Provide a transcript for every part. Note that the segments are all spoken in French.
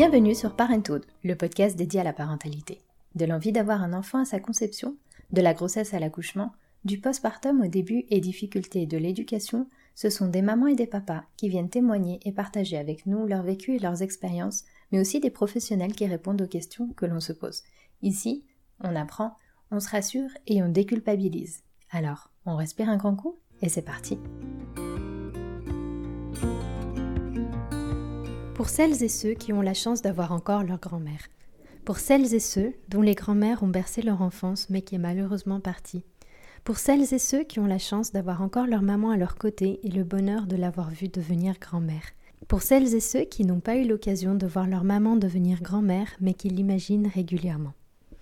Bienvenue sur Parenthood, le podcast dédié à la parentalité. De l'envie d'avoir un enfant à sa conception, de la grossesse à l'accouchement, du postpartum au début et difficultés de l'éducation, ce sont des mamans et des papas qui viennent témoigner et partager avec nous leur vécu et leurs expériences, mais aussi des professionnels qui répondent aux questions que l'on se pose. Ici, on apprend, on se rassure et on déculpabilise. Alors, on respire un grand coup et c'est parti. Pour celles et ceux qui ont la chance d'avoir encore leur grand-mère. Pour celles et ceux dont les grands-mères ont bercé leur enfance mais qui est malheureusement partie. Pour celles et ceux qui ont la chance d'avoir encore leur maman à leur côté et le bonheur de l'avoir vue devenir grand-mère. Pour celles et ceux qui n'ont pas eu l'occasion de voir leur maman devenir grand-mère mais qui l'imaginent régulièrement.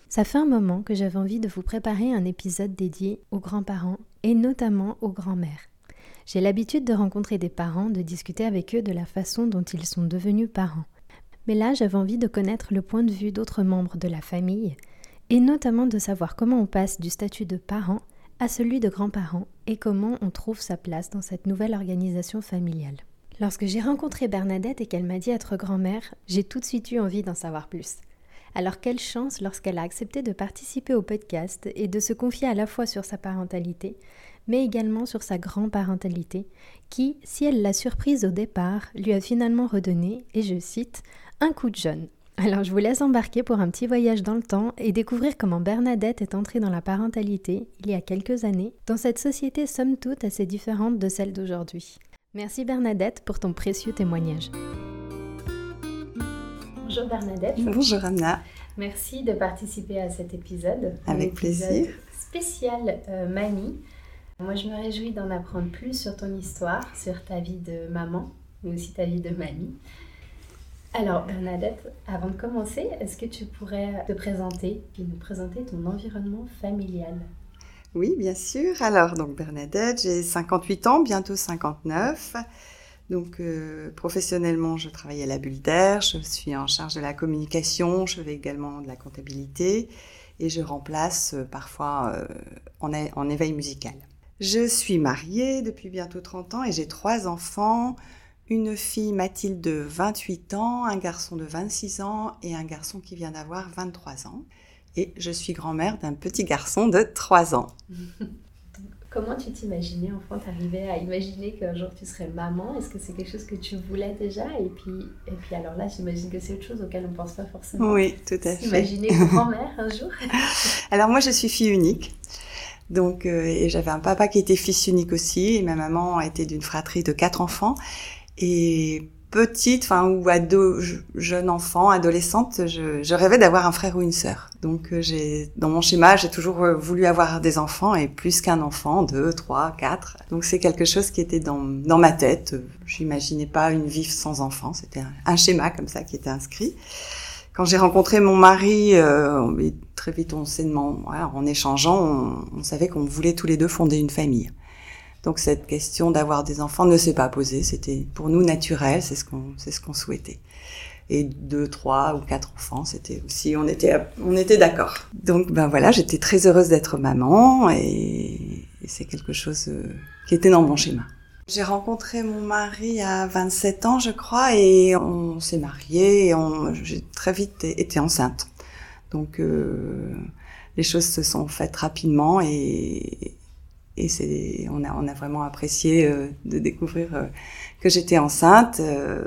Ça fait un moment que j'avais envie de vous préparer un épisode dédié aux grands-parents et notamment aux grands-mères. J'ai l'habitude de rencontrer des parents, de discuter avec eux de la façon dont ils sont devenus parents. Mais là, j'avais envie de connaître le point de vue d'autres membres de la famille, et notamment de savoir comment on passe du statut de parent à celui de grands-parents et comment on trouve sa place dans cette nouvelle organisation familiale. Lorsque j'ai rencontré Bernadette et qu'elle m'a dit être grand-mère, j'ai tout de suite eu envie d'en savoir plus. Alors quelle chance lorsqu'elle a accepté de participer au podcast et de se confier à la fois sur sa parentalité, mais également sur sa grand-parentalité, qui, si elle l'a surprise au départ, lui a finalement redonné, et je cite, un coup de jeune. Alors je vous laisse embarquer pour un petit voyage dans le temps et découvrir comment Bernadette est entrée dans la parentalité il y a quelques années, dans cette société somme toute assez différente de celle d'aujourd'hui. Merci Bernadette pour ton précieux témoignage. Bonjour Bernadette. Bonjour Anna. Merci de participer à cet épisode. Avec plaisir. Spécial euh, mamie. Moi, je me réjouis d'en apprendre plus sur ton histoire, sur ta vie de maman, mais aussi ta vie de mamie. Alors, Bernadette, avant de commencer, est-ce que tu pourrais te présenter, puis nous présenter ton environnement familial? Oui, bien sûr. Alors, donc Bernadette, j'ai 58 ans, bientôt 59. Donc, euh, professionnellement, je travaille à la Bulle d'Air, je suis en charge de la communication, je fais également de la comptabilité et je remplace euh, parfois euh, en, en éveil musical. Je suis mariée depuis bientôt 30 ans et j'ai trois enfants. Une fille Mathilde de 28 ans, un garçon de 26 ans et un garçon qui vient d'avoir 23 ans. Et je suis grand-mère d'un petit garçon de 3 ans. Comment tu t'imaginais, enfant, t'arrivais à imaginer qu'un jour tu serais maman? Est-ce que c'est quelque chose que tu voulais déjà? Et puis, et puis alors là, j'imagine que c'est autre chose auquel on ne pense pas forcément. Oui, tout à fait. Imaginer grand-mère un jour? Alors moi, je suis fille unique. Donc, euh, et j'avais un papa qui était fils unique aussi, et ma maman était d'une fratrie de quatre enfants. Et petite, enfin ou ado, jeune enfant, adolescente, je, je rêvais d'avoir un frère ou une sœur. Donc euh, j'ai, dans mon schéma, j'ai toujours euh, voulu avoir des enfants et plus qu'un enfant, deux, trois, quatre. Donc c'est quelque chose qui était dans, dans ma tête. J'imaginais pas une vie sans enfants. C'était un, schéma comme ça qui était inscrit. Quand j'ai rencontré mon mari, euh, très vite on s'est voilà, en échangeant, on, savait qu'on voulait tous les deux fonder une famille. Donc cette question d'avoir des enfants ne s'est pas posée. C'était pour nous naturel, c'est ce qu'on c'est ce qu'on souhaitait. Et deux, trois ou quatre enfants, c'était aussi on était on était d'accord. Donc ben voilà, j'étais très heureuse d'être maman et, c'est quelque chose euh, qui était dans mon schéma. J'ai rencontré mon mari à 27 ans, je crois, et on s'est mariés. Et j'ai très vite été enceinte. Donc euh, les choses se sont faites rapidement et, et c'est on a on a vraiment apprécié euh, de découvrir euh, que j'étais enceinte euh,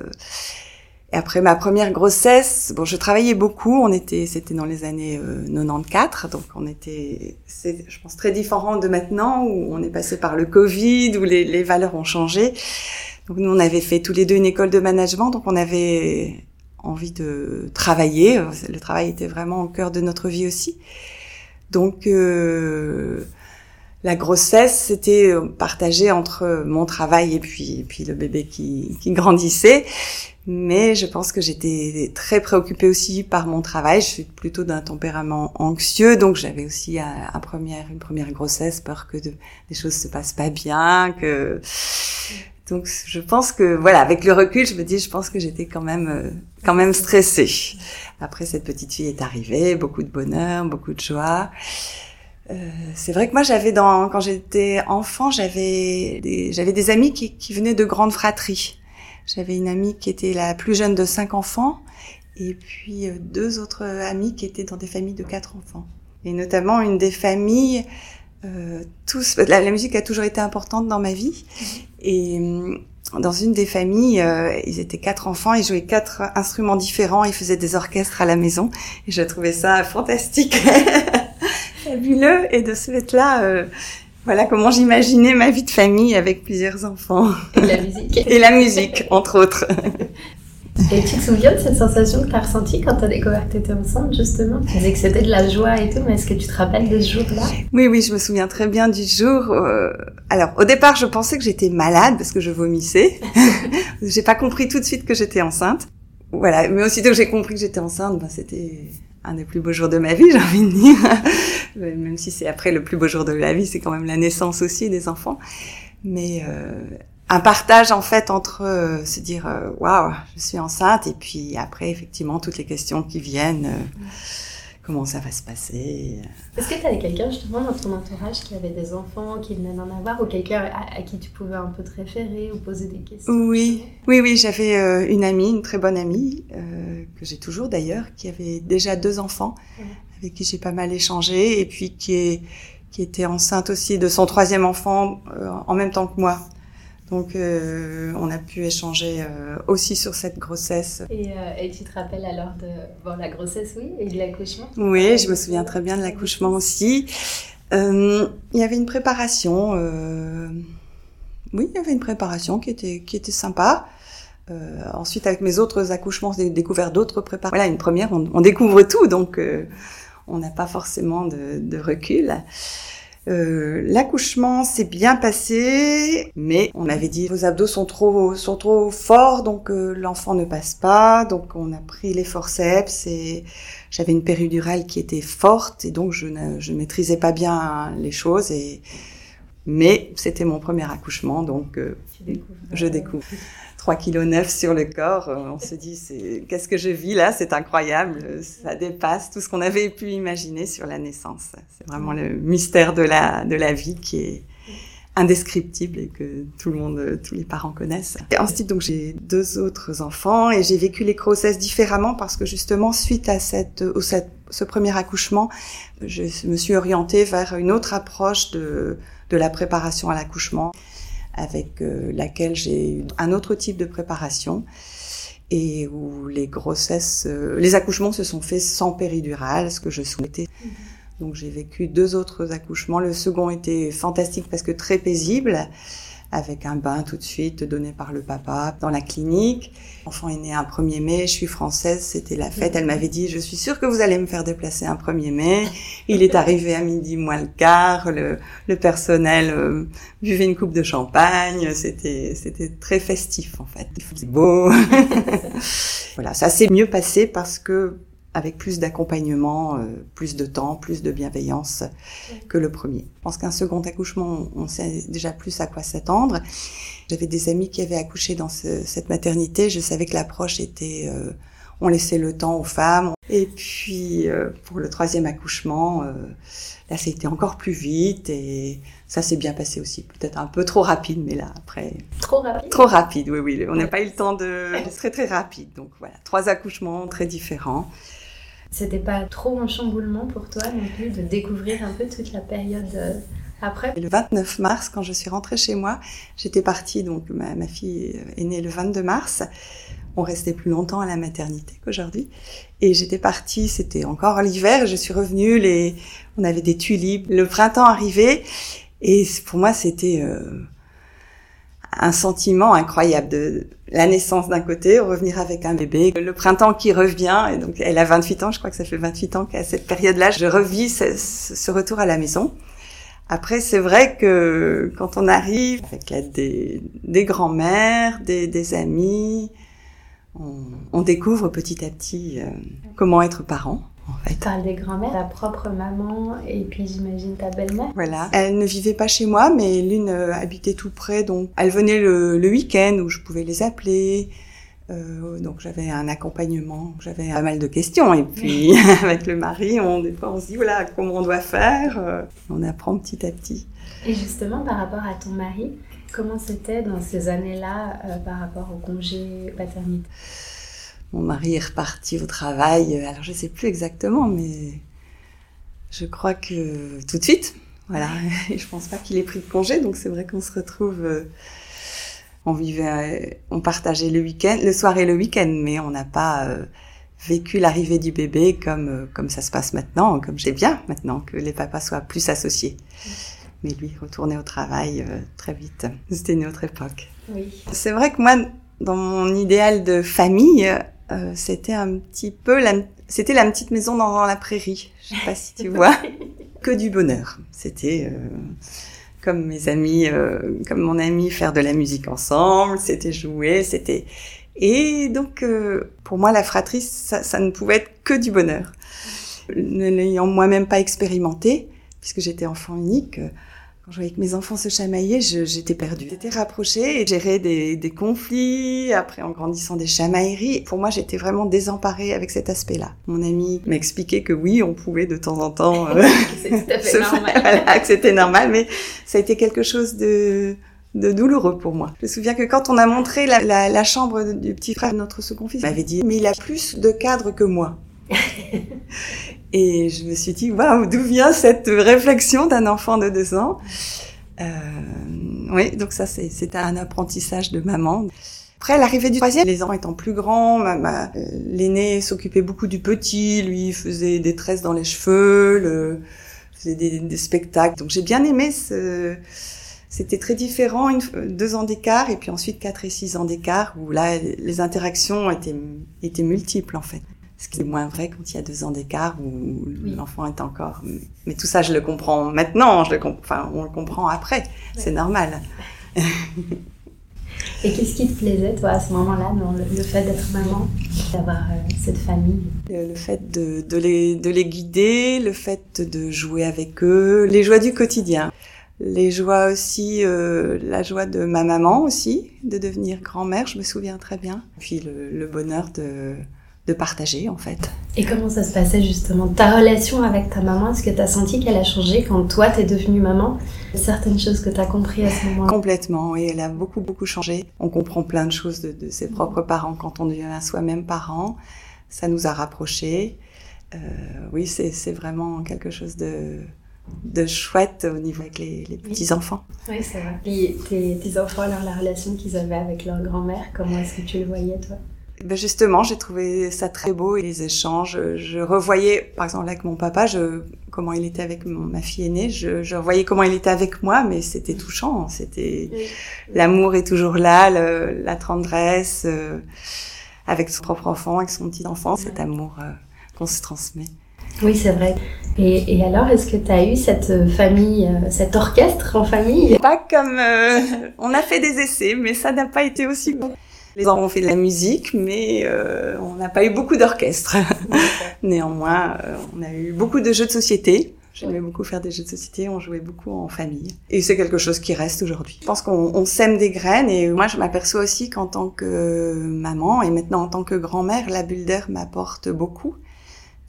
et après ma première grossesse, bon, je travaillais beaucoup. On était, c'était dans les années 94, donc on était, c'est, je pense, très différent de maintenant où on est passé par le Covid, où les, les valeurs ont changé. Donc nous, on avait fait tous les deux une école de management, donc on avait envie de travailler. Le travail était vraiment au cœur de notre vie aussi. Donc euh, la grossesse, c'était euh, partagé entre mon travail et puis, puis le bébé qui, qui grandissait. Mais je pense que j'étais très préoccupée aussi par mon travail. Je suis plutôt d'un tempérament anxieux, donc j'avais aussi un, première, une première grossesse, peur que de, les choses se passent pas bien, que donc je pense que voilà, avec le recul, je me dis, je pense que j'étais quand même euh, quand même stressée. Après cette petite fille est arrivée, beaucoup de bonheur, beaucoup de joie. Euh, c'est vrai que moi j'avais dans quand j'étais enfant j'avais des, j'avais des amis qui, qui venaient de grandes fratries. J'avais une amie qui était la plus jeune de cinq enfants et puis euh, deux autres amis qui étaient dans des familles de quatre enfants. Et notamment une des familles, euh, tous, la, musique a toujours été importante dans ma vie. Et euh, dans une des familles, euh, ils étaient quatre enfants, ils jouaient quatre instruments différents, ils faisaient des orchestres à la maison. Et je trouvais ça fantastique, fabuleux. Et de ce fait-là, euh, voilà comment j'imaginais ma vie de famille avec plusieurs enfants. Et la musique. Et la musique, entre autres. Et tu te souviens de cette sensation que tu as ressentie quand tu as découvert que tu étais enceinte, justement? Tu disais que c'était de la joie et tout, mais est-ce que tu te rappelles de ce jour-là? Oui, oui, je me souviens très bien du jour. Euh, alors, au départ, je pensais que j'étais malade parce que je vomissais. j'ai pas compris tout de suite que j'étais enceinte. Voilà, mais aussitôt que j'ai compris que j'étais enceinte, ben, c'était un des plus beaux jours de ma vie, j'ai envie de dire. même si c'est après le plus beau jour de la vie, c'est quand même la naissance aussi des enfants. Mais euh, un partage en fait entre euh, se dire euh, waouh je suis enceinte et puis après effectivement toutes les questions qui viennent comment ça va se passer. Est-ce que tu avais quelqu'un justement dans ton entourage qui avait des enfants qui venait d'en avoir ou quelqu'un à, qui tu pouvais un peu te référer ou poser des questions? Oui. Oui oui j'avais une amie une très bonne amie que j'ai toujours d'ailleurs qui avait déjà deux enfants avec qui j'ai pas mal échangé et puis qui est qui était enceinte aussi de son troisième enfant en même temps que moi donc, euh, on a pu échanger euh, aussi sur cette grossesse. Et, euh, et, tu te rappelles alors de bon, la grossesse, oui, et de l'accouchement? Oui, je me souviens très bien de l'accouchement aussi. il y avait une préparation. oui, il y avait une préparation qui était qui était sympa. ensuite, avec mes autres accouchements, j'ai découvert d'autres préparations. Voilà, une première, on, on découvre tout, donc on n'a pas forcément de, de recul. Euh, l'accouchement s'est bien passé, mais on avait dit vos abdos sont trop sont trop forts, donc euh, l'enfant ne passe pas. Donc on a pris les forceps et j'avais une péridurale qui était forte et donc je ne je maîtrisais pas bien les choses et mais c'était mon premier accouchement, donc euh, je découvre. 3 kg 9 sur le corps, euh, on se dit qu'est-ce que je vis là, c'est incroyable, ça dépasse tout ce qu'on avait pu imaginer sur la naissance. C'est vraiment le mystère de la de la vie qui est indescriptible et que tout le monde, tous les parents connaissent. Et ensuite, donc, j'ai deux autres enfants et j'ai vécu les grossesses différemment parce que justement, suite à cette, au, ce premier accouchement, je me suis orientée vers une autre approche de, de la préparation à l'accouchement avec euh, laquelle j'ai eu un autre type de préparation et où les grossesses, euh, les accouchements se sont faits sans péridurale, ce que je souhaitais. Mhm. Donc j'ai vécu deux autres accouchements. Le second était fantastique parce que très paisible avec un bain tout de suite donné par le papa dans la clinique. L'enfant est né un 1er mai, je suis française, c'était la fête. Elle m'avait dit, je suis sûre que vous allez me faire déplacer un 1er mai. Il est arrivé à midi moins le quart, le, le personnel euh, buvait une coupe de champagne, c'était c'était très festif en fait. C'est beau. voilà, ça s'est mieux passé parce que avec plus d'accompagnement, euh, plus de temps, plus de bienveillance que le premier. Je pense qu'un second accouchement, on sait déjà plus à quoi s'attendre. J'avais des amis qui avaient accouché dans cette maternité. Je savais que l'approche était, euh, on laissait le temps aux femmes. Et puis euh, pour le troisième accouchement, là, ça a été encore plus vite et ça s'est bien passé aussi. Peut-être un peu trop rapide, mais là après. Trop rapide? Trop rapide, oui, oui. On n'a pas eu le temps de. C'est très très rapide. Donc voilà, trois accouchements très différents. C'était pas trop un chamboulement pour toi non plus de découvrir un peu toute la période euh, après? Le 29 mars, quand je suis rentrée chez moi, j'étais partie, donc ma, fille est née le 22 mars. On restait plus longtemps à la maternité qu'aujourd'hui. Et j'étais partie, c'était encore l'hiver, je suis revenue, les, on avait des tulipes, le printemps arrivait. Et pour moi, c'était euh, un sentiment incroyable de la naissance d'un côté, revenir avec un bébé, le printemps qui revient, et donc elle a 28 ans, je crois que ça fait 28 ans qu'à cette période-là, je revis ce, retour à la maison. Après, c'est vrai que quand on arrive avec des, grands-mères, des, amis, on, on, découvre petit à petit euh, comment être parent. Tu parles des grands-mères, ta propre maman et puis j'imagine ta belle-mère. Voilà. Elle ne vivait pas chez moi, mais l'une euh, habitait tout près, donc elle venait le, le week-end où je pouvais les appeler. Euh, donc j'avais un accompagnement, j'avais pas mal de questions et puis avec le mari, on des fois on se dit voilà comment on doit faire, euh, on apprend petit à petit. Et justement par rapport à ton mari, comment c'était dans ces années-là euh, par rapport au congé paternité? Mon mari est reparti au travail. Alors je sais plus exactement, mais je crois que tout de suite. Voilà. Et je pense pas qu'il ait pris de congé, donc c'est vrai qu'on se retrouve. Euh, on vivait, on partageait le week-end, le soir et le week-end, mais on n'a pas euh, vécu l'arrivée du bébé comme euh, comme ça se passe maintenant, comme j'ai bien maintenant que les papas soient plus associés. Mais lui, retourner au travail très vite. C'était une autre époque. Oui. C'est vrai que moi, dans mon idéal de famille, euh, c'était un petit peu la, c'était la petite maison dans, la prairie. Je sais pas si tu vois. que du bonheur. C'était euh, comme mes amis, euh, comme mon ami, faire de la musique ensemble. C'était jouer, c'était. Et donc, pour moi, la fratrie, ça, ça, ne pouvait être que du bonheur. Ne l'ayant moi-même pas expérimenté, puisque j'étais enfant unique quand je voyais que mes enfants se chamaillaient, j'étais perdue. J'étais rapprochée et gérer des, des, conflits, après en grandissant des chamailleries. Pour moi, j'étais vraiment désemparée avec cet aspect-là. Mon ami m'expliquait que oui, on pouvait de temps en temps... Euh, c'est tout à fait normal. voilà, que c'était normal, mais ça a été quelque chose de de douloureux pour moi. Je me souviens que quand on a montré la, la, la chambre du petit frère de notre second fils, il m'avait dit, mais il a plus de cadres que moi. Et je me suis dit, waouh, d'où vient cette réflexion d'un enfant de deux ans euh, Oui, donc ça, c'était un apprentissage de maman. Après l'arrivée du troisième, les enfants étant plus grands, ma, ma, euh, l'aîné s'occupait beaucoup du petit, lui faisait des tresses dans les cheveux, le, faisait des, des spectacles. Donc j'ai bien aimé ce... C'était très différent, une, deux ans d'écart et puis ensuite quatre et six ans d'écart où là les interactions étaient, étaient multiples en fait. Ce qui est moins vrai quand il y a deux ans d'écart où l'enfant est encore. Mais tout ça, je le comprends maintenant. Je le enfin, on le comprend après. C'est normal. Et qu'est-ce qui te plaisait, toi, à ce moment-là, dans le, fait d'être maman, d'avoir euh, cette famille? Le, fait de, de, les, de les guider, le fait de jouer avec eux, les joies du quotidien. Les joies aussi, euh, la joie de ma maman aussi, de devenir grand-mère, je me souviens très bien. Puis le, le bonheur de, de partager en fait. Et comment ça se passait justement Ta relation avec ta maman, est-ce que tu as senti qu'elle a changé quand toi t'es devenue maman? Certaines choses que tu as compris à ce moment-là Complètement, et elle a beaucoup beaucoup changé. On comprend plein de choses de, ses propres parents quand on devient soi-même parent. Ça nous a rapprochés. Euh, oui, c'est vraiment quelque chose de, de chouette au niveau avec les, petits-enfants. Oui, c'est vrai. tes petits-enfants, alors la relation qu'ils avaient avec leur grand-mère, comment est-ce que tu le voyais toi? Ben justement, j'ai trouvé ça très beau et les échanges. Je revoyais, par exemple, avec mon papa, je, comment il était avec ma fille aînée. Je, je revoyais comment il était avec moi, mais c'était touchant. C'était l'amour est toujours là, le, la tendresse euh, avec son propre enfant, avec son petit enfant, cet amour euh, qu'on se transmet. Oui, c'est vrai. Et, et alors, est-ce que tu as eu cette famille, euh, cet orchestre en famille? Pas comme... on a fait des essais, mais ça n'a pas été aussi bon. Les enfants ont fait de la musique, mais euh, on n'a pas eu beaucoup d'orchestre. Néanmoins, euh, on a eu beaucoup de jeux de société. J'aimais beaucoup faire des jeux de société, on jouait beaucoup en famille. Et c'est quelque chose qui reste aujourd'hui. Je pense qu'on sème des graines et moi je m'aperçois aussi qu'en tant que maman et maintenant en tant que grand-mère, la bulle d'air m'apporte beaucoup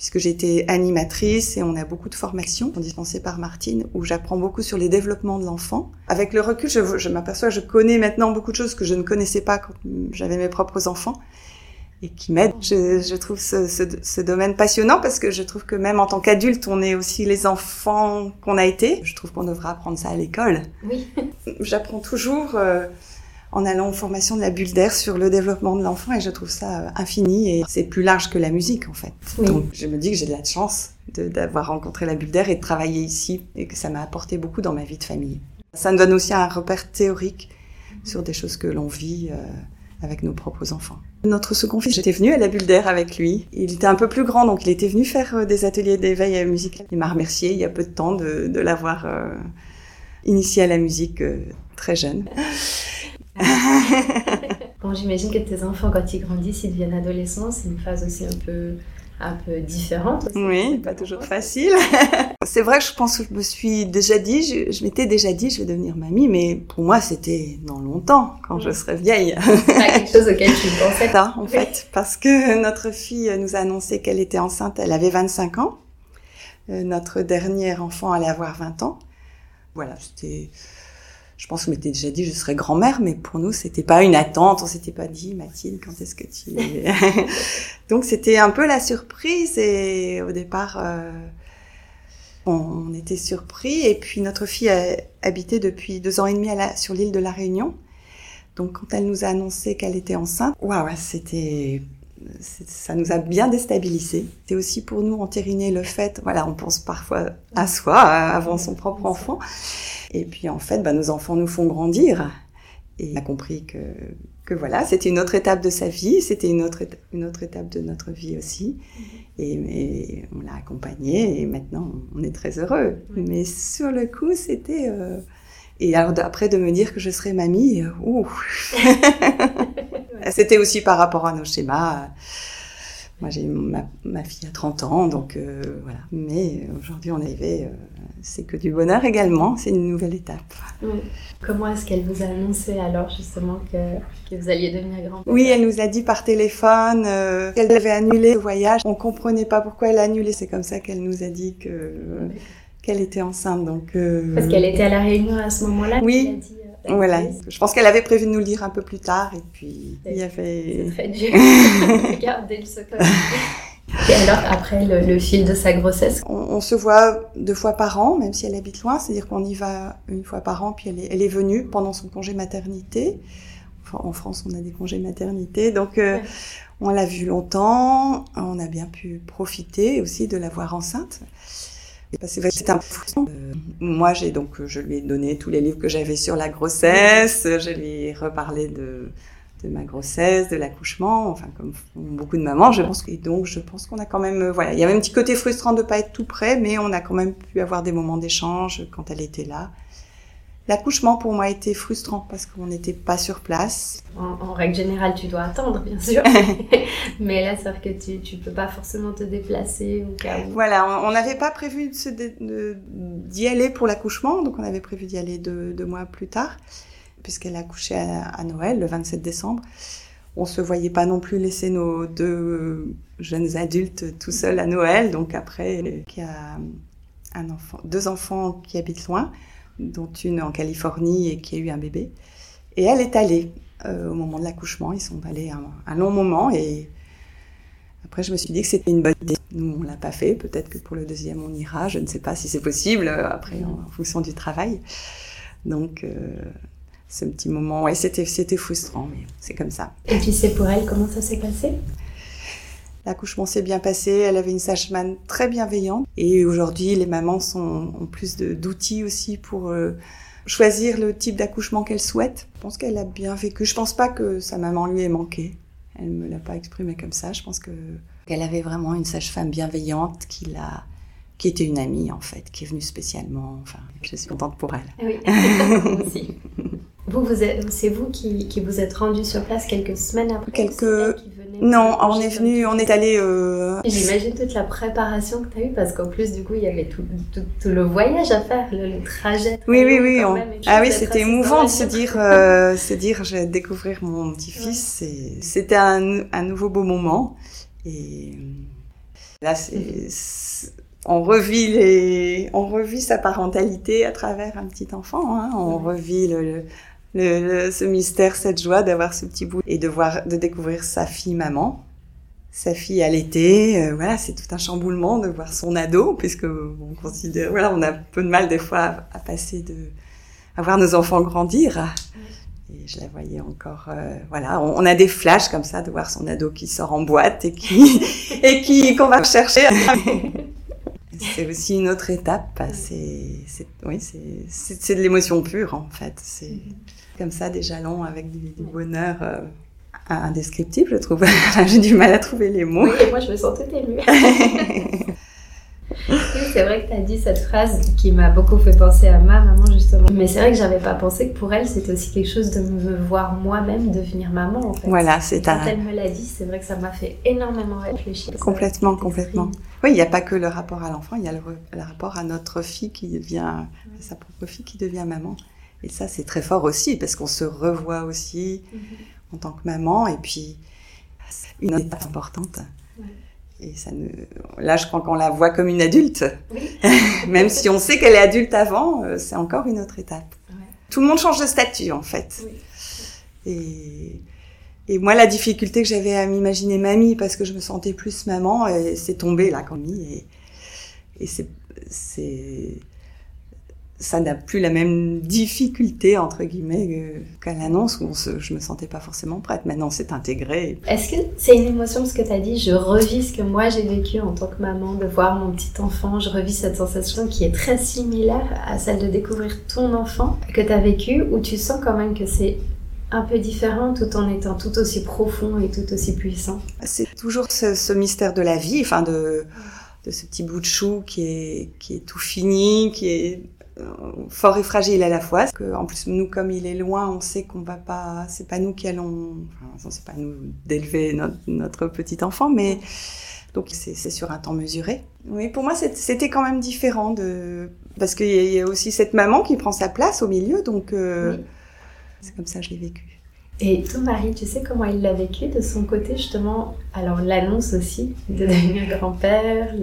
puisque j'ai été animatrice et on a beaucoup de formations dispensées par Martine où j'apprends beaucoup sur les développements de l'enfant. Avec le recul, je, je m'aperçois je connais maintenant beaucoup de choses que je ne connaissais pas quand j'avais mes propres enfants et qui m'aident. Je, je, trouve ce, ce, ce, domaine passionnant parce que je trouve que même en tant qu'adulte, on est aussi les enfants qu'on a été. Je trouve qu'on devrait apprendre ça à l'école. Oui. J'apprends toujours. Euh, en allant aux formations de la bulle d'air sur le développement de l'enfant et je trouve ça euh, infini et c'est plus large que la musique en fait. Donc je me dis que j'ai de la chance d'avoir rencontré la bulle d'air et de travailler ici et que ça m'a apporté beaucoup dans ma vie de famille. Ça me donne aussi un repère théorique sur des choses que l'on vit euh, avec nos propres enfants. Notre second fils, j'étais venue à la bulle d'air avec lui. Il était un peu plus grand, donc il était venu faire euh, des ateliers d'éveil musical. Il m'a remercié il y a peu de temps de, de l'avoir initié à la musique très jeune. bon, j'imagine que tes enfants, quand ils grandissent, ils deviennent adolescents, c'est une phase aussi un peu un peu différente. Oui, pas toujours facile. c'est vrai que je pense que je me suis déjà dit, je, m'étais déjà dit, je vais devenir mamie, mais pour moi, c'était dans longtemps, quand je serai vieille. C'est pas quelque chose auquel tu pensais. Ça, en fait, parce que notre fille nous a annoncé qu'elle était enceinte, elle avait 25 ans. Euh, notre dernier enfant allait avoir 20 ans. Voilà, c'était je pense que je m'étais déjà dit je serais grand-mère, mais pour nous c'était pas une attente, on s'était pas dit Mathilde quand est-ce que tu donc c'était un peu la surprise et au départ euh, on, était surpris. Et puis notre fille a habité depuis deux ans et demi à sur l'île de la Réunion, donc quand elle nous a annoncé qu'elle était enceinte, waouh c'était ça nous a bien déstabilisés. C'est aussi pour nous entériner le fait, voilà, on pense parfois à soi avant son propre enfant. Et puis en fait, bah, nos enfants nous font grandir. Et on a compris que, que voilà, c'était une autre étape de sa vie, c'était une autre, une autre étape de notre vie aussi. Et, on l'a accompagné et maintenant on est très heureux. Mais sur le coup, c'était... Euh, et alors après de me dire que je serais mamie, ouh C'était aussi par rapport à nos schémas. Moi, j'ai ma, ma, fille a 30 ans, donc euh, voilà. Mais aujourd'hui, on est arrivé, euh, c'est que du bonheur également, c'est une nouvelle étape. Comment est-ce qu'elle vous a annoncé alors justement que, que vous alliez devenir grand Oui, elle nous a dit par téléphone euh, qu'elle avait annulé le voyage. On comprenait pas pourquoi elle a annulé. C'est comme ça qu'elle nous a dit que qu'elle était enceinte. Donc parce qu'elle était à la Réunion à ce moment-là. Oui. Voilà. Je pense qu'elle avait prévu de nous le dire un peu plus tard et puis il y avait. C'est très dur. Regardez le secret. Et alors, après le, fil de sa grossesse? On, se voit deux fois par an, même si elle habite loin, c'est-à-dire qu'on y va une fois par an, puis elle est, elle est venue pendant son congé maternité. Enfin, en France, on a des congés maternité, donc euh, on l'a vue longtemps, on a bien pu profiter aussi de la voir enceinte. C'est vrai c'était un euh, moi, j'ai donc, je lui ai donné tous les livres que j'avais sur la grossesse. Je lui ai reparlé de, ma grossesse, de l'accouchement, enfin comme beaucoup de mamans, je pense. Et donc, je pense qu'on a quand même, voilà, il y avait un petit côté frustrant de pas être tout près, mais on a quand même pu avoir des moments d'échange quand elle était là. L'accouchement pour moi était frustrant parce qu'on n'était pas sur place. En, règle générale, tu dois attendre, bien sûr. Mais là, c'est vrai que tu ne peux pas forcément te déplacer au cas où. Voilà, on n'avait pas prévu d'y aller pour l'accouchement, donc on avait prévu d'y aller deux, mois plus tard, puisqu'elle a accouché à, Noël, le 27 décembre. On se voyait pas non plus laisser nos deux jeunes adultes tout seuls à Noël, donc après, il y a un enfant, deux enfants qui habitent loin dont une en Californie et qui a eu un bébé. Et elle est allée euh, au moment de l'accouchement. Ils sont allés un, long moment et après je me suis dit que c'était une bonne idée. Nous on l'a pas fait. Peut-être que pour le deuxième on ira. Je ne sais pas si c'est possible euh, après en, fonction du travail. Donc euh, ce petit moment, ouais, c'était frustrant, mais c'est comme ça. Et tu sais pour elle comment ça s'est passé? L'accouchement s'est bien passé, elle avait une sage-femme très bienveillante. Et aujourd'hui, les mamans sont, ont plus d'outils aussi pour euh, choisir le type d'accouchement qu'elle souhaite. Je pense qu'elle a bien vécu. Je pense pas que sa maman lui ait manqué. Elle me l'a pas exprimé comme ça. Je pense que qu'elle avait vraiment une sage-femme bienveillante qui l'a qui était une amie en fait, qui est venue spécialement. Enfin, je suis contente pour elle. Oui, aussi. Vous, vous c'est vous qui, qui, vous êtes rendu sur place quelques semaines après. Quelques non, on est venu, on est allé. Euh... J'imagine toute la préparation que tu as eue parce qu'en plus, du coup, il y avait tout, tout, le voyage à faire, le, trajet. Oui, oui, oui. Ah oui, c'était émouvant de se dire, euh, se dire, je vais découvrir mon petit-fils. C'était un, un, nouveau beau moment. Et là, c'est. On revit les, on revit sa parentalité à travers un petit enfant. Hein. On revit le le, ce mystère, cette joie d'avoir ce petit bout et de voir, de découvrir sa fille maman, sa fille à l'été. Euh, voilà, c'est tout un chamboulement de voir son ado, puisque on considère, voilà, on a peu de mal des fois à, passer de, à voir nos enfants grandir. Et je la voyais encore, euh, voilà, on, a des flashs comme ça de voir son ado qui sort en boîte et qui, et qui, qu'on va chercher. c'est aussi une autre étape. C'est, c'est, oui, c'est, c'est, de l'émotion pure en fait. C'est, comme ça des jalons avec du, bonheur euh, indescriptible, je trouve. J'ai du mal à trouver les mots. Oui, et moi je me sens toute émue. oui, c'est vrai que tu as dit cette phrase qui m'a beaucoup fait penser à ma maman justement. Mais c'est vrai que j'avais pas pensé que pour elle c'était aussi quelque chose de me voir moi-même devenir maman en fait. Voilà, c'est Quand elle me l'a dit, c'est vrai que ça m'a fait énormément réfléchir. Complètement, complètement. Oui, il n'y a pas que le rapport à l'enfant, il y a le, le, rapport à notre fille qui devient, sa propre fille qui devient maman. Et ça, c'est très fort aussi, parce qu'on se revoit aussi mhm. en tant que maman, et puis une étape importante. Et ça ne... là, je crois qu'on la voit comme une adulte. Même si on sait qu'elle est adulte avant, euh, c'est encore une autre étape. tout le monde change de statut en fait. Et, et moi, la difficulté que j'avais à m'imaginer mamie, parce que je me sentais plus maman, c'est tombé là quand même. Et, et c'est, ça n'a plus la même difficulté entre guillemets qu'à l'annonce où se, je me sentais pas forcément prête. Maintenant, c'est intégré. Est-ce que c'est une émotion ce que tu as dit Je revis ce que moi j'ai vécu en tant que maman, de voir mon petit enfant. Je revis cette sensation qui est très similaire à celle de découvrir ton enfant que tu as vécu, où tu sens quand même que c'est un peu différent tout en étant tout aussi profond et tout aussi puissant? C'est toujours ce, ce, mystère de la vie, enfin de de ce petit bout de chou qui est qui est tout fini, qui est fort et fragile à la fois. Que, en plus, nous, comme il est loin, on sait qu'on va pas, c'est pas nous qui allons, enfin, c'est pas nous d'élever notre, notre, petit enfant, mais donc c'est sur un temps mesuré. Oui, pour moi, c'était quand même différent de, parce qu'il y, a aussi cette maman qui prend sa place au milieu, donc euh, c'est comme ça que je l'ai vécu. Et ton mari, tu sais comment il l'a vécu de son côté justement? Alors l'annonce aussi de devenir grand-père,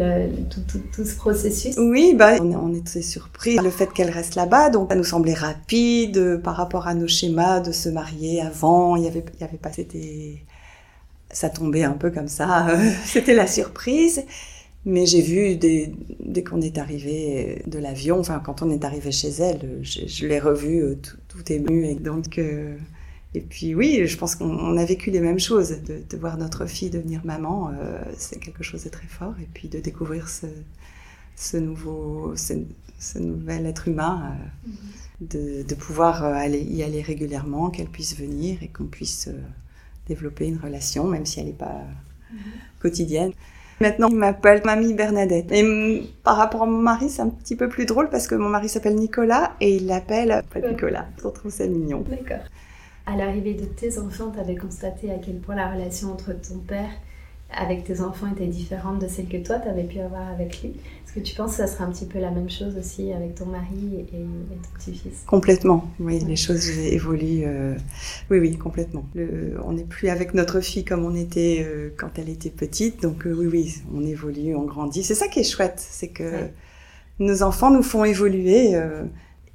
tout, tout, tout, ce processus? Oui, bah, on, était surpris le fait qu'elle reste là-bas, donc ça nous semblait rapide euh, par rapport à nos schémas de se marier avant. Il y avait, y avait pas, c'était, ça tombait un peu comme ça. c'était la surprise. Mais j'ai vu dès, dès qu'on est arrivé de l'avion, enfin quand on est arrivé chez elle, je, je l'ai revu euh, tout, tout ému et donc. Et puis oui, je pense qu'on a vécu les mêmes choses. De, de voir notre fille devenir maman, euh, c'est quelque chose de très fort. Et puis de découvrir ce, ce nouveau, ce, ce, nouvel être humain, euh, de, de, pouvoir euh, aller, y aller régulièrement, qu'elle puisse venir et qu'on puisse euh, développer une relation, même si elle n'est pas mm -hmm. quotidienne. Maintenant, il m'appelle Mamie Bernadette. Et par rapport à mon mari, c'est un petit peu plus drôle parce que mon mari s'appelle Nicolas et il l'appelle Nicolas. Je trouve ça mignon. D'accord à l'arrivée de tes enfants, tu avais constaté à quel point la relation entre ton père avec tes enfants était différente de celle que toi, tu avais pu avoir avec lui. Est-ce que tu penses que ça sera un petit peu la même chose aussi avec ton mari et, et ton petit-fils? Complètement, oui, ouais. les choses évoluent. Euh, oui, oui, complètement. Le, on n'est plus avec notre fille comme on était euh, quand elle était petite, donc euh, oui, oui, on évolue, on grandit. C'est ça qui est chouette, c'est que ouais. nos enfants nous font évoluer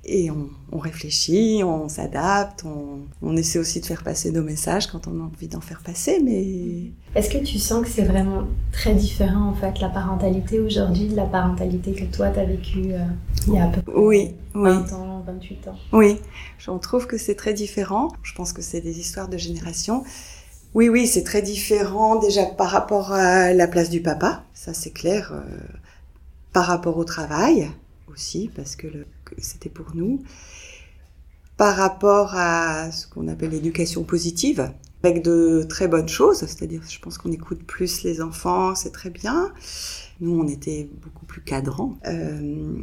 et on, on, réfléchit, on s'adapte, on, on, essaie aussi de faire passer nos messages quand on a envie d'en faire passer, mais... Est-ce que tu sens que c'est vraiment très différent, en fait, la parentalité aujourd'hui de la parentalité que toi, tu as vécue euh, il y a à peu près oui, 20 oui. ans, 28 ans? Oui, j'en trouve que c'est très différent. Je pense que c'est des histoires de génération. Oui, oui, c'est très différent déjà par rapport à la place du papa, ça c'est clair, euh, par rapport au travail aussi, parce que le c'était pour nous. Par rapport à ce qu'on appelle l'éducation positive, avec de très bonnes choses, c'est-à-dire je pense qu'on écoute plus les enfants, c'est très bien. Nous, on était beaucoup plus cadrans. Euh,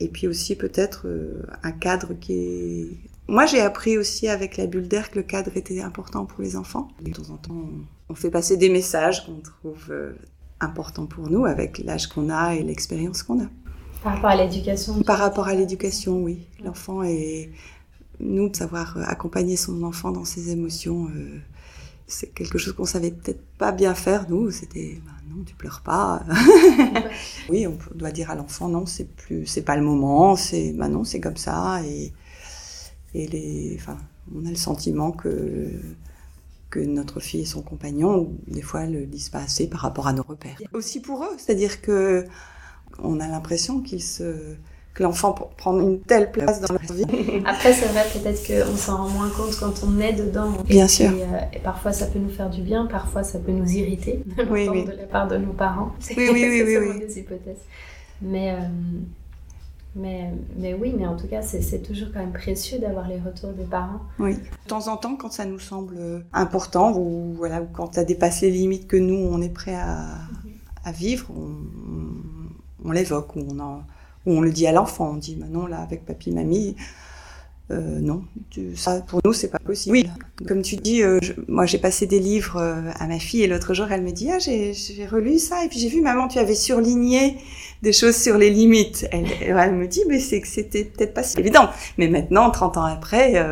et puis aussi peut-être euh, un cadre qui est... Moi, j'ai appris aussi avec la bulle d'air que le cadre était important pour les enfants. De temps en temps, on fait passer des messages qu'on trouve euh, importants pour nous avec l'âge qu'on a et l'expérience qu'on a. Par rapport à l'éducation Par rapport à l'éducation, oui. L'enfant est... Nous, de savoir accompagner son enfant dans ses émotions, euh, c'est quelque chose qu'on savait peut-être pas bien faire, nous. C'était, bah, non, tu pleures pas. oui, on doit dire à l'enfant, non, c'est plus, c'est pas le moment, c'est, bah non, c'est comme ça. Et, et les, enfin, on a le sentiment que, que notre fille et son compagnon, des fois, le disent pas assez par rapport à nos repères. Aussi pour eux, c'est-à-dire que, on a l'impression qu'il se que l'enfant prend une telle place dans leur vie. Après, c'est vrai, peut-être qu'on s'en rend moins compte quand on est dedans. Bien et sûr. Puis, euh, et parfois, ça peut nous faire du bien, parfois, ça peut nous irriter, oui, oui. de la part de nos parents. Oui, oui, oui, oui, oui. des hypothèses. Mais, euh, mais, mais oui, mais en tout cas, c'est toujours quand même précieux d'avoir les retours des parents. Oui. De temps en temps, quand ça nous semble important, ou, voilà, ou quand ça dépasse les limites que nous, on est prêt à, mm -hmm. à vivre, on, on l'évoque, ou on, en, ou on le dit à l'enfant, on dit, non, là, avec papy, mamie, euh, non, tu, ça, pour nous, c'est pas possible. Oui, comme tu dis, euh, je, moi, j'ai passé des livres euh, à ma fille, et l'autre jour, elle me dit, ah, j'ai relu ça, et puis j'ai vu, maman, tu avais surligné des choses sur les limites. Elle, elle me dit, mais c'est que c'était peut-être pas si évident. Mais maintenant, 30 ans après,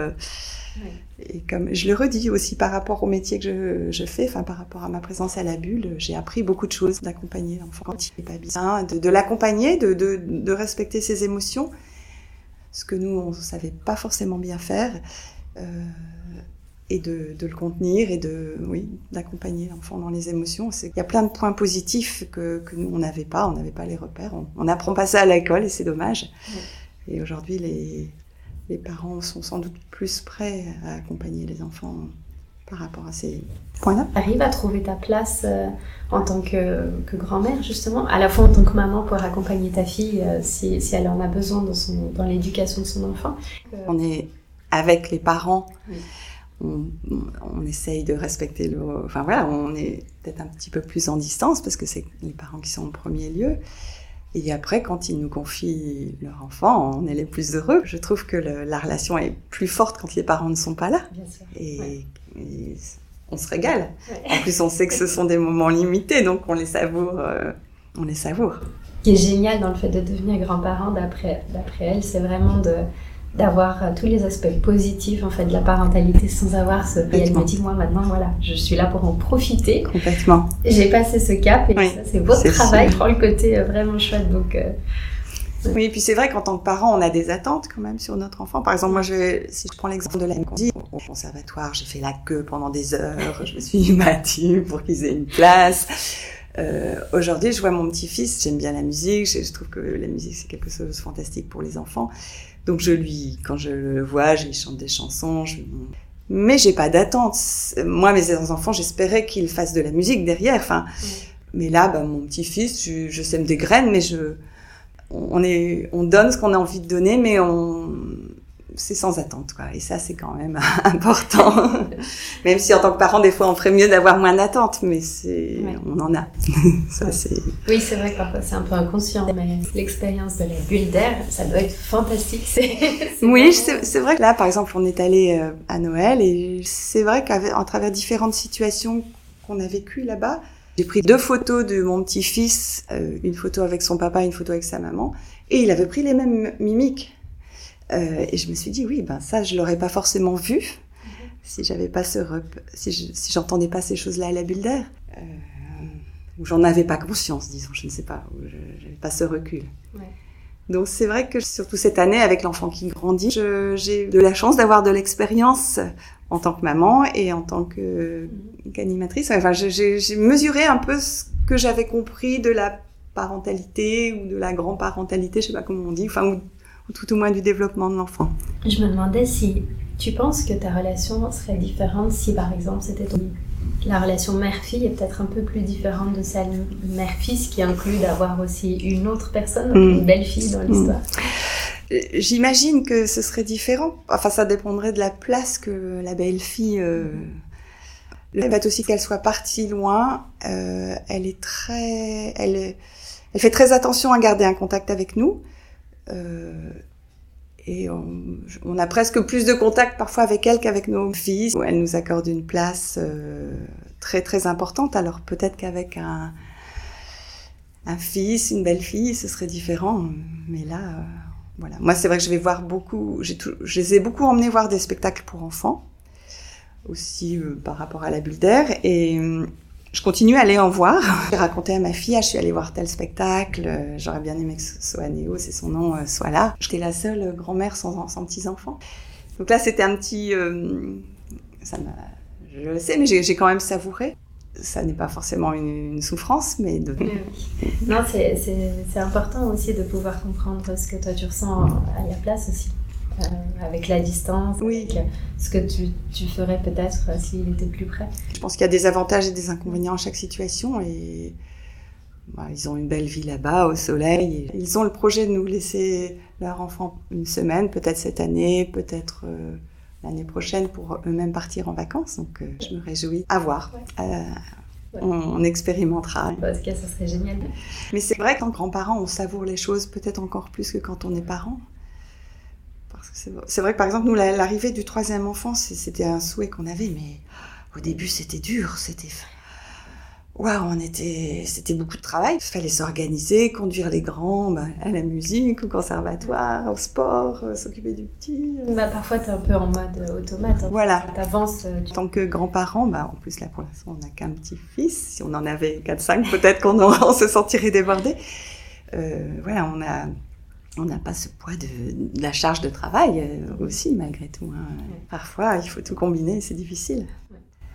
et comme je le redis aussi par rapport au métier que je, je fais, enfin par rapport à ma présence à la bulle, j'ai appris beaucoup de choses d'accompagner l'enfant quand il n'est pas bien, de, de l'accompagner, de, de, de, respecter ses émotions, ce que nous, on ne savait pas forcément bien faire. Euh, et de, le contenir et de oui d'accompagner l'enfant dans les émotions. Il y a plein de points positifs que, que nous on n'avait pas, on n'avait pas les repères. On n'apprend pas ça à l'école et c'est dommage. Et aujourd'hui les, les parents sont sans doute plus prêts à accompagner les enfants par rapport à ces points-là. Arrive à trouver ta place euh, en tant que, que grand-mère justement, à la fois en tant que maman pour accompagner ta fille euh, si, si, elle en a besoin dans, son, dans l'éducation de son enfant. On est avec les parents. Oui on, on, essaye de respecter le. Enfin voilà, on est peut-être un petit peu plus en distance parce que c'est les parents qui sont en premier lieu. Et après, quand ils nous confient leur enfant, on est les plus heureux. Je trouve que le, la relation est plus forte quand les parents ne sont pas là. Bien sûr. Et, ouais. et, on se régale. Ouais. En plus, on sait que ce sont des moments limités, donc on les savoure. Euh, on les savoure. Ce qui est génial dans le fait de devenir grand-parent, d'après elle, c'est vraiment de d'avoir euh, tous les aspects positifs en fait de la parentalité sans avoir ce et elle me dit moi maintenant voilà je suis là pour en profiter complètement j'ai passé ce cap et oui, ça c'est votre travail prend le côté euh, vraiment chouette donc euh, oui, et puis c'est vrai qu'en tant que parent, on a des attentes quand même sur notre enfant. Par exemple, moi, je, si je prends l'exemple de l'année au conservatoire, j'ai fait la queue pendant des heures, je me suis battue pour qu'ils aient une place. Euh, Aujourd'hui, je vois mon petit-fils, j'aime bien la musique, je, je trouve que la musique c'est quelque chose de fantastique pour les enfants. Donc je lui, quand je le vois, je lui chante des chansons. Je... Mais j'ai pas d'attente. Moi, mes enfants, j'espérais qu'ils fassent de la musique derrière. Enfin, mmh. mais là, bah, mon petit-fils, je, je, sème des graines, mais je, on est, on donne ce qu'on a envie de donner, mais on, c'est sans attente, quoi. Et ça, c'est quand même important. même si en tant que parent, des fois, on ferait mieux d'avoir moins d'attente, mais c'est, ouais. on en a. ça, c'est. Oui, c'est vrai que parfois c'est un peu inconscient, mais l'expérience de la bulle d'air, ça doit être fantastique. c'est oui, c'est vrai que là, par exemple, on est allé euh, à Noël et c'est vrai qu'à travers différentes situations qu'on a vécues là-bas, j'ai pris deux photos de mon petit-fils, euh, une photo avec son papa, une photo avec sa maman, et il avait pris les mêmes mimiques. Euh, et je me suis dit, oui, ben ça, je l'aurais pas forcément vu mm-hmm. si j'avais pas ce rep... si j'entendais pas ces choses-là à la bulle d'air. Euh, ou j'en avais pas conscience, disons, je ne sais pas, ou j'avais pas ce recul. Ouais. Donc c'est vrai que surtout cette année, avec l'enfant qui grandit, j'ai de la chance d'avoir de l'expérience en tant que maman et en tant qu'animatrice. Qu enfin, j'ai mesuré un peu ce que j'avais compris de la parentalité ou de la grand-parentalité, je sais pas comment on dit, enfin, ou, ou tout au moins du développement de l'enfant. Je me demandais si tu penses que ta relation serait différente si, par exemple, c'était ton... la relation mère-fille est peut-être un peu plus différente de celle mère-fils, qui inclut d'avoir aussi une autre personne, mmh. une belle-fille dans l'histoire. Mmh. J'imagine que ce serait différent. Enfin, ça dépendrait de la place que la belle-fille. Euh... Le fait aussi qu'elle soit partie loin, euh, elle est très, elle, elle fait très attention à garder un contact avec nous. Euh, et on, a presque plus de contact parfois avec elle qu'avec nos filles. Elle nous accorde une place euh, très très importante. Alors peut-être qu'avec un, un fils, une belle-fille, ce serait différent. Mais là, euh, voilà. Moi, c'est vrai que je vais voir beaucoup. Je les ai beaucoup emmenés voir des spectacles pour enfants, aussi par rapport à la bulle d'air. Et je continue à aller en voir. J'ai raconté à ma fille, ah, je suis allée voir tel spectacle, j'aurais bien aimé que ce soit Néo, c'est son nom, euh, soit là. J'étais la seule grand-mère sans, petits-enfants. Donc là, c'était un petit... Euh, je le sais, mais j'ai quand même savouré. Ça n'est pas forcément une, une souffrance, mais de... Non, c'est important aussi de pouvoir comprendre ce que toi tu ressens à la place aussi. Euh, avec la distance, oui. avec ce que tu, tu ferais peut-être euh, s'il était plus près. Je pense qu'il y a des avantages et des inconvénients à chaque situation et bah, ils ont une belle vie là-bas au soleil. Ils ont le projet de nous laisser leur enfant une semaine, peut-être cette année, peut-être euh, l'année prochaine pour eux-mêmes partir en vacances. Donc euh, je me réjouis. À voir. Ouais. Euh, Ouais. On, on, expérimentera. En tout cas, ça serait génial. Mais c'est vrai qu'en grand-parent, on savoure les choses peut-être encore plus que quand on est parent. C'est vrai que par exemple, nous, l'arrivée du troisième enfant, c'était un souhait qu'on avait, mais au début, c'était dur, c'était. Waouh, on était, c'était beaucoup de travail. Il fallait s'organiser, conduire les grands bah, à la musique, au conservatoire, au sport, euh, s'occuper du petit. Euh... Bah, parfois, tu es un peu en mode automate. Hein. Voilà. Tu avances. Tu... En tant que grands-parents, bah, en plus, là, pour l'instant, on n'a qu'un petit-fils. Si on en avait 4-5, peut-être qu'on on se sentirait débordé. Euh, voilà, on a on n'a pas ce poids de, la charge de travail euh, aussi, malgré tout. Hein. Parfois, il faut tout combiner, c'est difficile.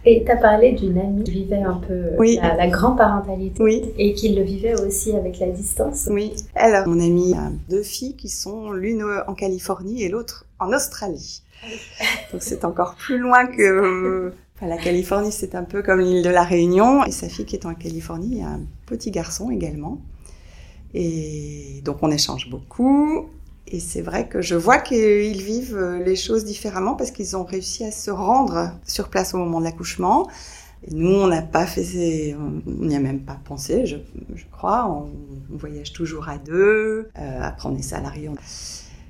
Et tu as parlé d'une amie qui vivait un peu la, la grand-parentalité oui. et qui le vivait aussi avec la distance. Oui. Alors, mon amie a deux filles qui sont l'une en Californie et l'autre en Australie. Donc c'est encore plus loin que... Enfin, la Californie, c'est un peu comme l'île de la Réunion. Et sa fille qui est en Californie a un petit garçon également. Et donc on échange beaucoup. Et c'est vrai que je vois qu'ils vivent les choses différemment parce qu'ils ont réussi à se rendre sur place au moment de l'accouchement. Nous, on n'a pas fait, on n'y a même pas pensé, je, crois. On, voyage toujours à deux. Euh, après, on est salarié.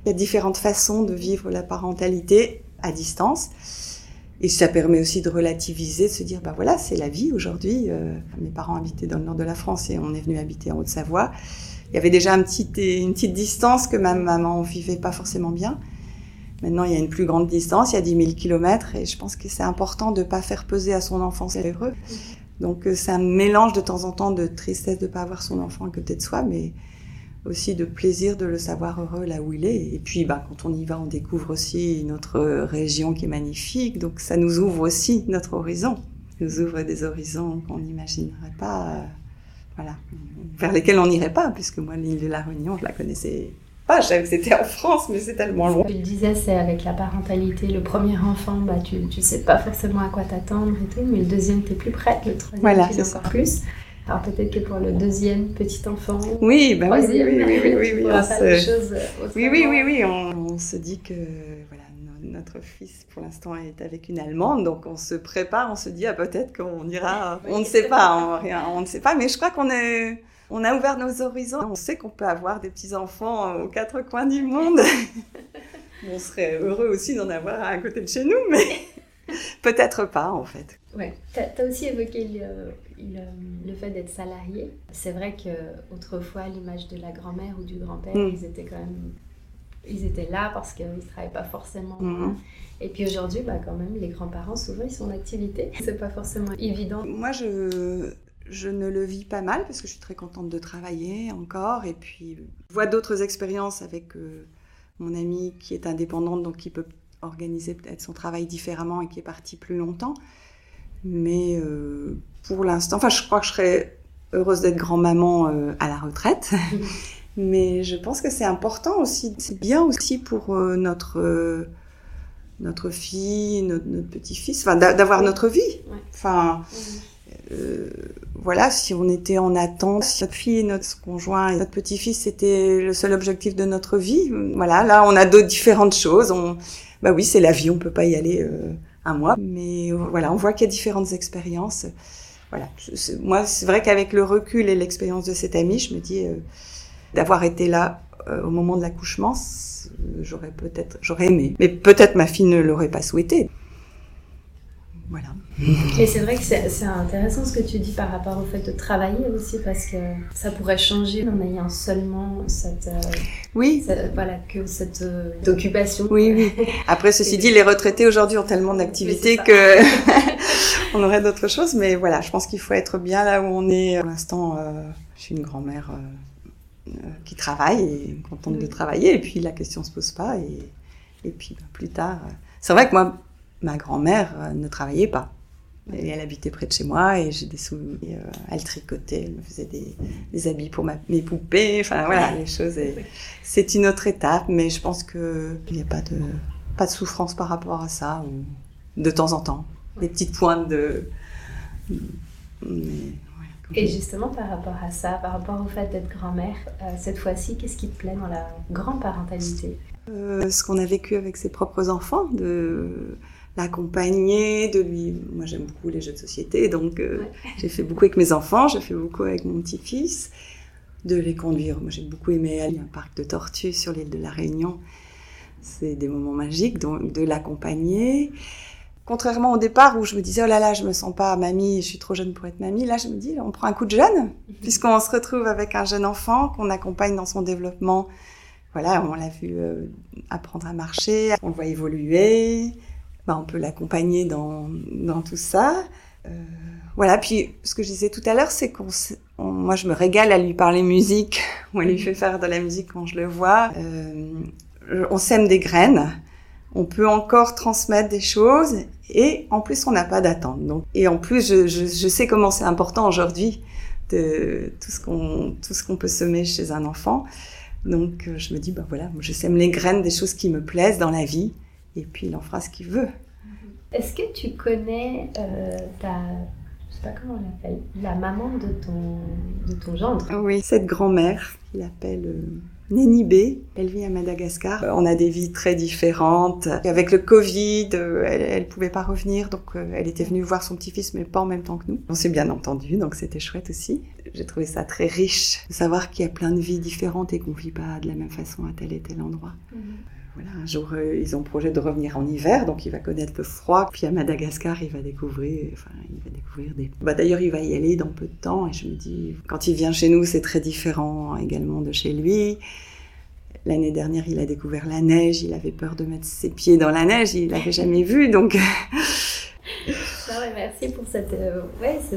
Il y a différentes façons de vivre la parentalité à distance. Et ça permet aussi de relativiser, de se dire, bah voilà, c'est la vie aujourd'hui. Euh, mes parents habitaient dans le nord de la France et on est venu habiter en Haute-Savoie. Il y avait déjà une petite distance que ma maman vivait pas forcément bien. Maintenant, il y a une plus grande distance, il y a 10 000 kilomètres et je pense que c'est important de pas faire peser à son enfant c'est heureux. Donc, euh, c'est un mélange de temps en temps de tristesse de pas avoir son enfant à côté de soi, mais aussi de plaisir de le savoir heureux là où il est. Et puis, bah, quand on y va, on découvre aussi notre région qui est magnifique. Donc, ça nous ouvre aussi notre horizon. Ça nous ouvre des horizons qu'on n'imaginerait pas, euh, voilà, vers lesquels on n'irait pas, puisque moi, l'île de la Réunion, je la connaissais pas. Je savais que c'était en France, mais c'est tellement loin. Tu le disais, c'est avec la parentalité. Le premier enfant, bah, tu, tu sais pas forcément à quoi t'attendre et tout, mais le deuxième, tu es plus prête. Le troisième, voilà, tu es encore plus. Alors peut-être que pour le deuxième petit enfant, oui, bah oui, oui, oui, oui, oui, oui, oui, on se... oui, on, se dit que notre fils pour l'instant est avec une Allemande, donc on se prépare, on se dit ah peut-être qu'on ira, on ne sait pas, on, on ne sait pas, mais je crois qu'on est, on a ouvert nos horizons, on sait qu'on peut avoir des petits enfants aux quatre coins du monde. on serait heureux aussi d'en avoir à côté de chez nous, mais peut-être pas en fait. Ouais. Tu as, aussi évoqué le, le, le fait d'être salarié. C'est vrai que autrefois, l'image de la grand-mère ou du grand-père, Mm. ils étaient quand même, ils étaient là parce qu'ils ne travaillaient pas forcément. Mhm. Et puis aujourd'hui, bah, quand même, les grands-parents, souvent, ils sont en activité. C'est pas forcément évident. Moi, je, je ne le vis pas mal parce que je suis très contente de travailler encore. Et puis, je vois d'autres expériences avec euh, mon amie qui est indépendante, donc qui peut organiser peut-être son travail différemment et qui est partie plus longtemps. Mais euh, pour l'instant, enfin, je crois que je serais heureuse d'être grand-maman euh, à la retraite. Mais je pense que c'est important aussi. C'est bien aussi pour euh, notre, euh, notre fille, notre, notre petit-fils, enfin, d'a- d'avoir Oui. notre vie. Ouais. Enfin, euh, voilà, si on était en attente, si notre fille, notre conjoint et notre petit-fils c'était le seul objectif de notre vie, voilà, là on a d'autres différentes choses. On, bah oui, c'est la vie, on peut pas y aller euh, un mois, mais euh, voilà, on voit qu'il y a différentes expériences. Voilà, moi c'est vrai qu'avec le recul et l'expérience de cette amie, je me dis euh, d'avoir été là euh, au moment de l'accouchement, j'aurais peut-être, j'aurais aimé, mais peut-être ma fille ne l'aurait pas souhaité. Voilà. Et c'est vrai que c'est intéressant ce que tu dis par rapport au fait de travailler aussi, parce que ça pourrait changer en ayant seulement cette, euh, Oui, cette- voilà, que cette euh, occupation. Oui, oui. Après, ceci dit, les retraités aujourd'hui ont tellement d'activités que on aurait d'autres choses. Mais voilà, je pense qu'il faut être bien là où on est. Pour l'instant, euh, je suis une grand-mère euh, qui travaille et contente de Oui. travailler. Et puis, la question se pose pas. Et, et puis, bah, plus tard... euh, C'est vrai que moi, ma grand-mère euh, ne travaillait pas. Et elle habitait près de chez moi et j'ai des souvenirs. euh, elle tricotait, elle me faisait des, des habits pour ma, mes poupées. Enfin, voilà, les choses. c'est une autre étape, mais je pense que il n'y a pas de pas de souffrance par rapport à ça, ou de temps en temps, des petites pointes de. Mais. Et justement, par rapport à ça, par rapport au fait d'être grand-mère, euh, cette fois-ci, qu'est-ce qui te plaît dans la grand-parentalité? Euh, ce qu'on a vécu avec ses propres enfants, de l'accompagner, de lui. Moi, j'aime beaucoup les jeux de société, donc euh, Ouais. j'ai fait beaucoup avec mes enfants, j'ai fait beaucoup avec mon petit-fils, de les conduire. Moi, j'ai beaucoup aimé aller à un parc de tortues sur l'île de la Réunion. C'est des moments magiques, donc de l'accompagner. Contrairement au départ où je me disais oh là là je me sens pas mamie, je suis trop jeune pour être mamie, là je me dis on prend un coup de jeune puisqu'on se retrouve avec un jeune enfant qu'on accompagne dans son développement. Voilà, on l'a vu euh, apprendre à marcher, on le voit évoluer, ben, on peut l'accompagner dans, dans tout ça. Euh, voilà, puis ce que je disais tout à l'heure, c'est qu'on, moi je me régale à lui parler musique, ou à lui fait faire de la musique quand je le vois. Euh, on sème des graines, on peut encore transmettre des choses, et en plus on n'a pas d'attente. Donc, et en plus je, je, je sais comment c'est important aujourd'hui de tout ce qu'on tout ce qu'on peut semer chez un enfant. Donc euh, je me dis bah voilà, je sème les graines des choses qui me plaisent dans la vie, et puis il en fera ce qu'il veut. Est-ce que tu connais euh, ta je sais pas comment on l'appelle, la maman de ton, de ton gendre? Oui, cette grand-mère, qui l'appelle euh, Néni B. Elle vit à Madagascar. On a des vies très différentes. Avec le Covid, euh, elle, ne pouvait pas revenir, donc euh, elle était venue voir son petit-fils, mais pas en même temps que nous. On s'est bien entendu, donc c'était chouette aussi. J'ai trouvé ça très riche de savoir qu'il y a plein de vies différentes et qu'on vit pas de la même façon à tel et tel endroit. Mhm un jour, euh, ils ont projet de revenir en hiver, donc il va connaître le froid. Puis à Madagascar, il va découvrir, enfin, il va découvrir des. Bah, d'ailleurs, il va y aller dans peu de temps. Et je me dis, quand il vient chez nous, c'est très différent également de chez lui. L'année dernière, il a découvert la neige. Il avait peur de mettre ses pieds dans la neige. Il l'avait jamais vu, donc. merci pour cette, euh, ouais, ce,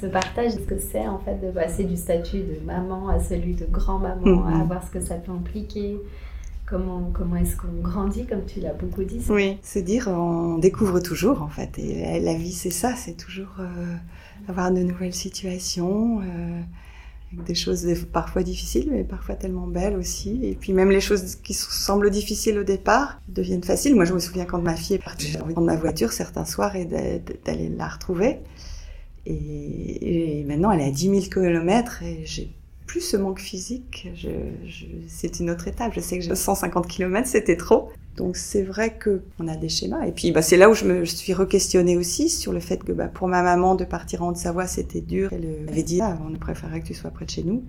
ce, partage de ce que c'est en fait de passer du statut de maman à celui de grand-maman, mm-hmm. à voir ce que ça peut impliquer comment, comment est-ce qu'on grandit, comme tu l'as beaucoup dit. Oui, se dire on découvre toujours en fait. Et la vie, c'est ça, c'est toujours euh, avoir de nouvelles situations, euh, avec des choses parfois difficiles, mais parfois tellement belles aussi. Et puis même les choses qui semblent difficiles au départ deviennent faciles. Moi, je me souviens quand ma fille est partie, de prendre ma voiture certains soirs et d'aller la retrouver. Et, et, maintenant, elle est à 10 000 km et j'ai plus ce manque physique, je, c'est une autre étape. Je sais que 150 km, c'était trop. Donc c'est vrai que on a des schémas. Et puis bah, c'est là où je me suis re-questionnée aussi sur le fait que bah, pour ma maman de partir en Haute-Savoie, c'était dur. Elle avait dit ah, on préférerait que tu sois près de chez nous.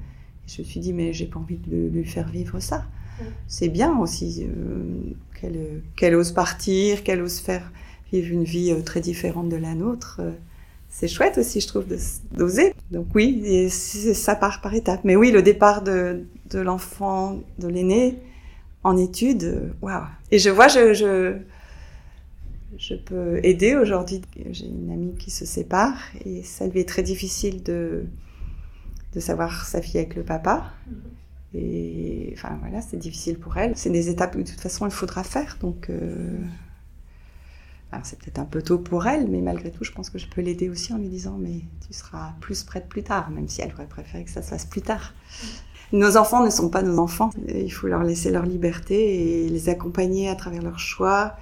Et je me suis dit mais j'ai pas envie de lui faire vivre ça. C'est bien aussi euh, qu'elle ose partir, qu'elle ose faire vivre une vie euh, très différente de la nôtre. Euh, c'est chouette aussi, je trouve, d'oser. Donc oui, ça part par étapes. Mais oui, le départ de, l'enfant, de l'aîné, en études, euh, waouh. Et je vois, je, je, je peux aider aujourd'hui. J'ai une amie qui se sépare et ça lui est très difficile de, de savoir sa fille avec le papa. Et enfin voilà, c'est difficile pour elle. C'est des étapes que de toute façon il faudra faire. Donc euh, alors c'est peut-être un peu tôt pour elle, mais malgré tout, je pense que je peux l'aider aussi en lui disant mais tu seras plus prête plus tard, même si elle aurait préféré que ça se fasse plus tard. Nos enfants ne sont pas nos enfants. Il faut leur laisser leur liberté et les accompagner à travers leurs choix.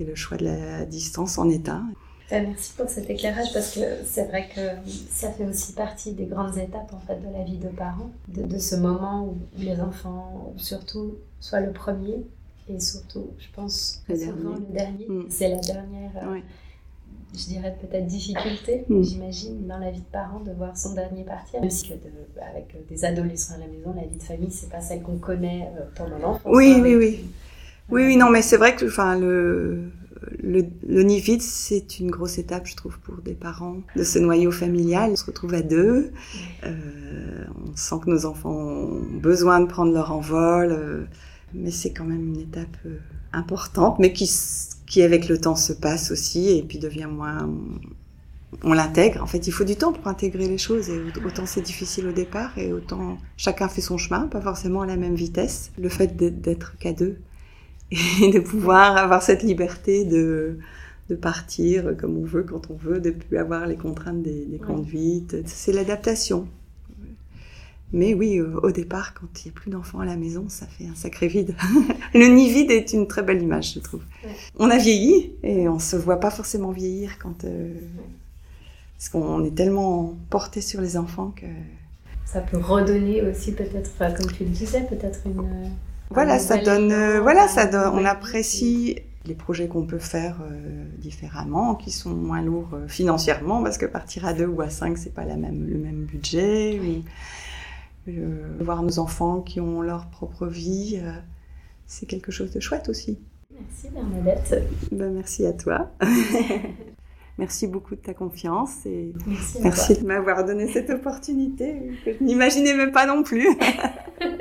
Et le choix de la distance en un. Ben, merci pour cet éclairage parce que c'est vrai que ça fait aussi partie des grandes étapes en fait de la vie de parents, de ce moment où les enfants, surtout, soient le premier et surtout, je pense, le dernier, mm. c'est la dernière, euh, je dirais peut-être difficulté, mm. j'imagine, dans la vie de parent, de voir son dernier partir. Même si avec des adolescents à la maison, la vie de famille, c'est pas celle qu'on connaît euh, pendant l'enfance. Oui, oui, oui. Oui, oui, non, mais c'est vrai que enfin, le, le, le nid vide, c'est une grosse étape, je trouve, pour des parents, de ce noyau familial. On se retrouve à deux. Euh, on sent que nos enfants ont besoin de prendre leur envol mais c'est quand même une étape euh, importante, mais qui, qui avec le temps se passe aussi et puis devient moins. On l'intègre. En fait, il faut du temps pour intégrer les choses et autant c'est difficile au départ et autant chacun fait son chemin, pas forcément à la même vitesse. Le fait d'être qu'à deux et de pouvoir avoir cette liberté de, de partir comme on veut, quand on veut, de plus avoir les contraintes des, des conduites, c'est l'adaptation. Mais oui, euh, au départ, quand il n'y a plus d'enfants à la maison, ça fait un sacré vide. le nid vide est une très belle image, je trouve. On a vieilli et on se voit pas forcément vieillir quand euh, parce qu'on est tellement porté sur les enfants que ça peut redonner aussi peut-être, comme tu le disais, peut-être une. Voilà, ça donne, euh, voilà, ça donne, on apprécie les projets qu'on peut faire différemment, qui sont moins lourds financièrement, parce que partir à deux ou à cinq, c'est pas la même, le même budget. Euh, voir nos enfants qui ont leur propre vie, euh, c'est quelque chose de chouette aussi. Merci Bernadette. Ben, merci à toi. merci beaucoup de ta confiance et merci, de m'avoir donné cette opportunité que je n'imaginais même pas non plus.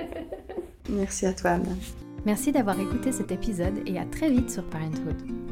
merci à toi Anne. Merci d'avoir écouté cet épisode et à très vite sur Parenthood.